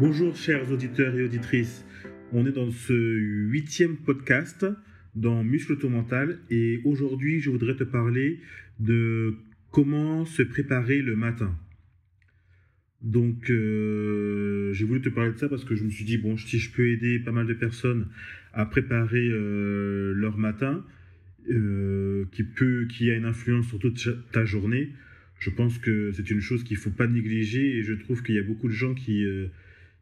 Bonjour chers auditeurs et auditrices, on est dans ce huitième podcast dans Muscle Mental et aujourd'hui je voudrais te parler de comment se préparer le matin. Donc euh, j'ai voulu te parler de ça parce que je me suis dit bon si je peux aider pas mal de personnes à préparer euh, leur matin euh, qui peut qui a une influence sur toute ta journée, je pense que c'est une chose qu'il faut pas négliger et je trouve qu'il y a beaucoup de gens qui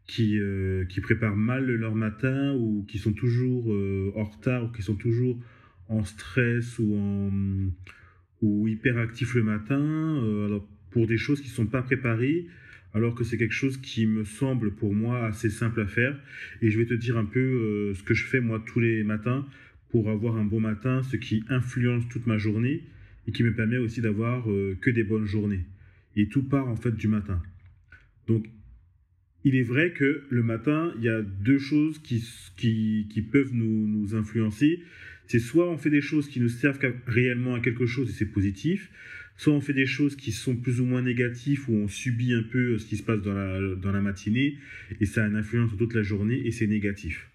qui, euh, qui préparent mal leur matin ou qui sont toujours euh, en retard ou qui sont toujours en stress ou, en, ou hyperactifs le matin euh, alors pour des choses qui ne sont pas préparées alors que c'est quelque chose qui me semble pour moi assez simple à faire et je vais te dire un peu ce que je fais moi tous les matins pour avoir un bon matin, ce qui influence toute ma journée et qui me permet aussi d'avoir que des bonnes journées. Et tout part en fait du matin. Donc il est vrai que le matin, il y a deux choses qui, qui, peuvent nous, influencer. C'est soit on fait des choses qui nous servent réellement à quelque chose et c'est positif, soit on fait des choses qui sont plus ou moins négatives ou on subit un peu ce qui se passe dans la, dans la matinée et ça a une influence toute la journée et c'est négatif.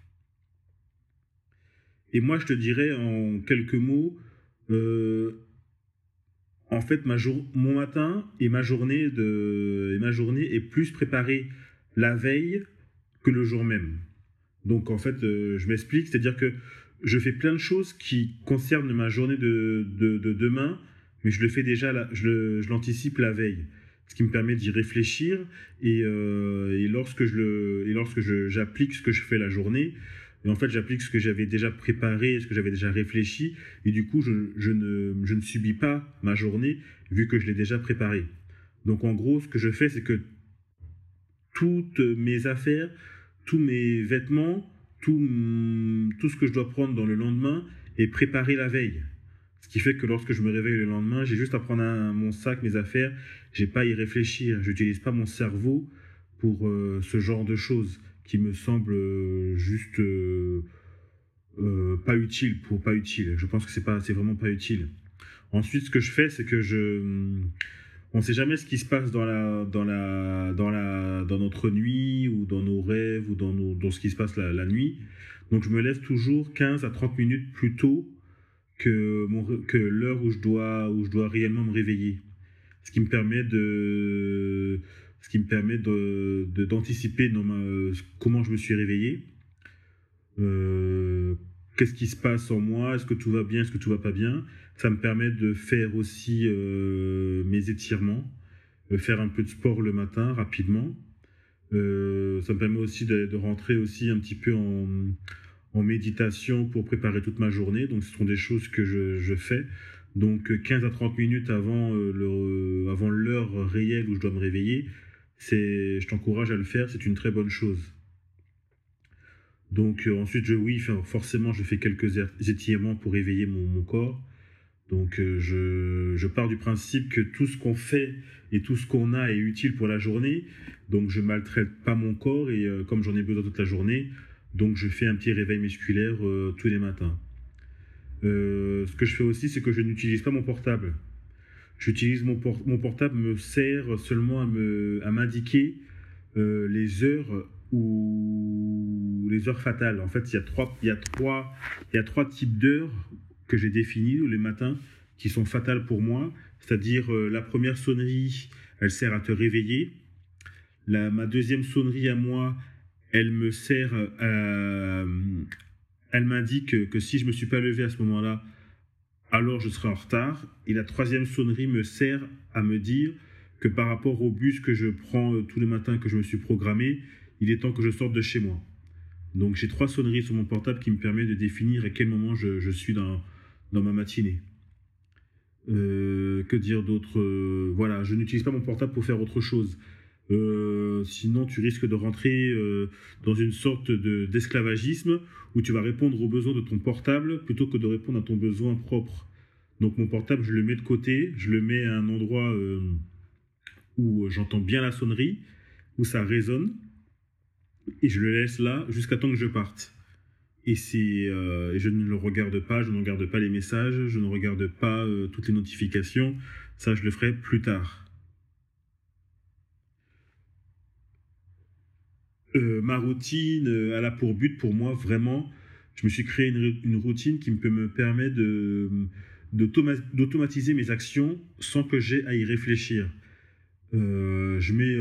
Et moi, je te dirais en quelques mots, euh, en fait, mon matin et ma journée de, et ma journée est plus préparée la veille que le jour même. Donc en fait, euh, je m'explique, c'est-à-dire que je fais plein de choses qui concernent ma journée de, demain, mais je le fais déjà, je l'anticipe la veille, ce qui me permet d'y réfléchir et, euh, je et lorsque j'applique ce que je fais la journée, et en fait j'applique ce que j'avais déjà préparé, ce que j'avais déjà réfléchi, et du coup je, ne, je ne subis pas ma journée vu que je l'ai déjà préparée. Donc en gros, ce que je fais, c'est que toutes mes affaires, tous mes vêtements, tout, tout ce que je dois prendre dans le lendemain est préparé la veille. Ce qui fait que lorsque je me réveille le lendemain, j'ai juste à prendre mon sac, mes affaires, j'ai pas à y réfléchir. Je n'utilise pas mon cerveau pour euh, ce genre de choses qui me semblent euh, juste euh, pas utile pour pas utile. Je pense que c'est pas, c'est vraiment pas utile. Ensuite, ce que je fais, c'est que je on ne sait jamais ce qui se passe dans la dans la dans la dans notre nuit ou dans nos rêves ou dans dans ce qui se passe la, nuit. Donc je me lève toujours 15 à 30 minutes plus tôt que mon que l'heure où je dois où je dois réellement me réveiller. Ce qui me permet de ce qui me permet de d'anticiper comment je me suis réveillé. Euh, qu'est-ce qui se passe en moi, est-ce que tout va bien, est-ce que tout va pas bien? Ça me permet de faire aussi euh, mes étirements, faire un peu de sport le matin rapidement. Euh, ça me permet aussi de, rentrer aussi un petit peu en, méditation pour préparer toute ma journée. Donc ce sont des choses que je, fais. Donc 15 à 30 minutes avant euh, avant l'heure réelle où je dois me réveiller, je t'encourage à le faire, c'est une très bonne chose. Donc ensuite, je, oui, forcément, je fais quelques étirements pour éveiller mon, corps. Donc euh, je, pars du principe que tout ce qu'on fait et tout ce qu'on a est utile pour la journée. Donc je maltraite pas mon corps et euh, comme j'en ai besoin toute la journée, donc je fais un petit réveil musculaire tous les matins. ce que je fais aussi, c'est que je n'utilise pas mon portable. J'utilise mon, mon portable me sert seulement à m'indiquer les heures ou les heures fatales. En fait, il y a trois, il y a trois, il y a trois types d'heures que j'ai définies les matins qui sont fatales pour moi. C'est-à-dire euh, la première sonnerie, elle sert à te réveiller. La, ma deuxième sonnerie à moi, elle me sert elle m'indique que, si je me suis pas levé à ce moment-là, alors je serai en retard. Et la troisième sonnerie me sert à me dire que par rapport au bus que je prends euh, tous les matins que je me suis programmé, il est temps que je sorte de chez moi. Donc j'ai trois sonneries sur mon portable qui me permettent de définir à quel moment je, suis dans, dans ma matinée. Euh, que dire d'autre euh, Voilà, je n'utilise pas mon portable pour faire autre chose. Euh, sinon, tu risques de rentrer dans une sorte d'esclavagisme où tu vas répondre aux besoins de ton portable plutôt que de répondre à ton besoin propre. Donc mon portable, je le mets de côté, je le mets à un endroit où j'entends bien la sonnerie, où ça résonne, et je le laisse là jusqu'à temps que je parte. Et c'est, euh, je ne le regarde pas, je ne regarde pas les messages, je ne regarde pas euh, toutes les notifications. Ça, je le ferai plus tard. ma routine, elle a pour but pour moi vraiment, je me suis créé une, routine qui peut me permettre de d'automatiser mes actions sans que j'aie à y réfléchir. je mets,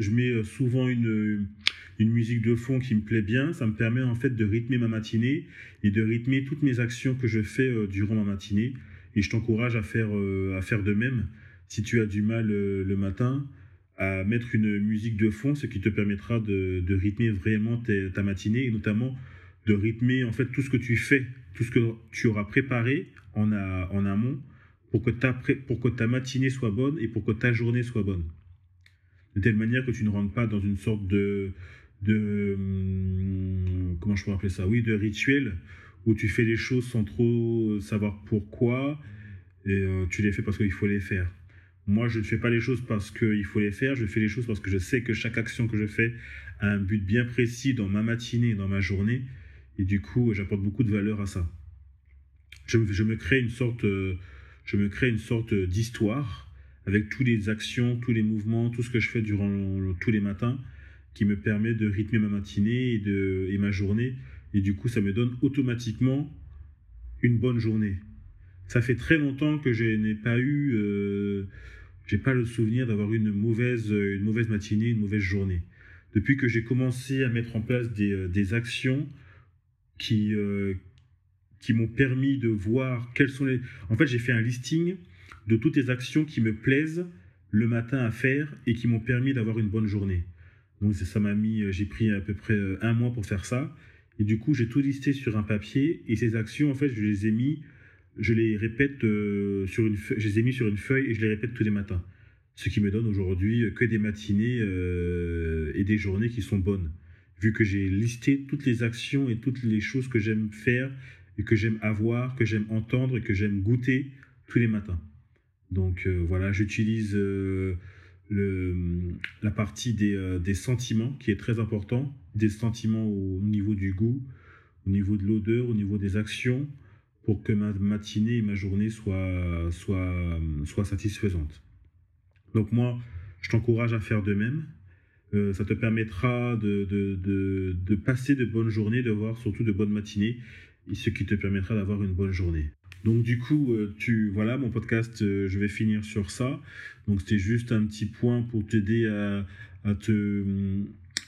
je mets souvent une, une musique de fond qui me plaît bien, ça me permet en fait de rythmer ma matinée et de rythmer toutes mes actions que je fais euh, durant ma matinée. Et je t'encourage à faire, euh, à faire de même. Si tu as du mal euh, le matin, à mettre une musique de fond, ce qui te permettra de, de rythmer vraiment ta matinée et notamment de rythmer en fait tout ce que tu fais, tout ce que tu auras préparé en, en amont pour que, ta, pour que ta matinée soit bonne et pour que ta journée soit bonne. De telle manière que tu ne rentres pas dans une sorte de, de hum, comment je pourrais appeler ça? Oui de rituel où tu fais les choses sans trop savoir pourquoi et euh, tu les fais parce qu'il faut les faire. Moi je ne fais pas les choses parce qu'il faut les faire je fais les choses parce que je sais que chaque action que je fais a un but bien précis dans ma matinée dans ma journée et du coup j'apporte beaucoup de valeur à ça. Je, je me crée une sorte je me crée une sorte d'histoire avec toutes les actions tous les mouvements tout ce que je fais durant tous les matins qui me permet de rythmer ma matinée et, de, et ma journée. Et du coup, ça me donne automatiquement une bonne journée. Ça fait très longtemps que je n'ai pas eu, euh, j'ai pas le souvenir d'avoir une mauvaise, une mauvaise matinée, une mauvaise journée. Depuis que j'ai commencé à mettre en place des, euh, des actions qui, euh, qui m'ont permis de voir quelles sont les. En fait, j'ai fait un listing de toutes les actions qui me plaisent le matin à faire et qui m'ont permis d'avoir une bonne journée. Donc ça m'a mis, euh, j'ai pris à peu près euh, un mois pour faire ça. Et du coup, j'ai tout listé sur un papier. Et ces actions, en fait, je les ai mis, je les répète euh, sur une feuille, je les ai mis sur une feuille et je les répète tous les matins. Ce qui me donne aujourd'hui que des matinées et des journées qui sont bonnes. Vu que j'ai listé toutes les actions et toutes les choses que j'aime faire et que j'aime avoir, que j'aime entendre et que j'aime goûter tous les matins. Donc voilà, j'utilise la partie des, euh, des, sentiments qui est très important, des sentiments au, niveau du goût, au niveau de l'odeur, au niveau des actions, pour que ma matinée et ma journée soient, soient, soient satisfaisantes. Donc moi, je t'encourage à faire de même. Euh, ça te permettra de, de, de, de, passer de bonnes journées, de voir surtout de bonnes matinées, ce qui te permettra d'avoir une bonne journée. Donc du coup, euh, tu voilà, mon podcast, euh, je vais finir sur ça. Donc c'était juste un petit point pour t'aider à, te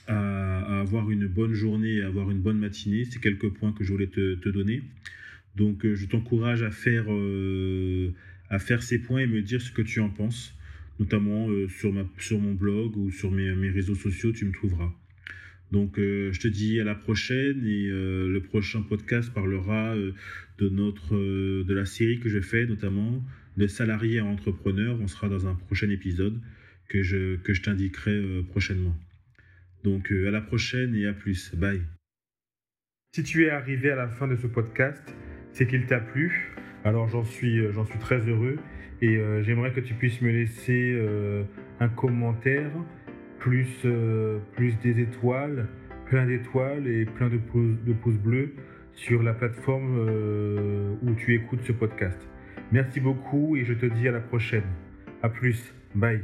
à, avoir une bonne journée, à avoir une bonne matinée. C'est quelques points que je voulais te, te donner. Donc euh, je t'encourage à faire à faire ces points et me dire ce que tu en penses, notamment sur ma sur mon blog ou sur mes, mes réseaux sociaux, tu me trouveras. Donc je te dis à la prochaine et le prochain podcast parlera de, notre, euh, de la série que je fais, notamment de salariés à entrepreneurs. On sera dans un prochain épisode que je, que je t'indiquerai euh, prochainement. Donc euh, à la prochaine et à plus. Bye. Si tu es arrivé à la fin de ce podcast, c'est qu'il t'a plu. Alors j'en suis, j'en suis très heureux et j'aimerais que tu puisses me laisser un commentaire, plus, plus des étoiles, plein d'étoiles et plein de pouces, de pouces bleus sur la plateforme euh, où tu écoutes ce podcast. Merci beaucoup et je te dis à la prochaine. À plus. Bye.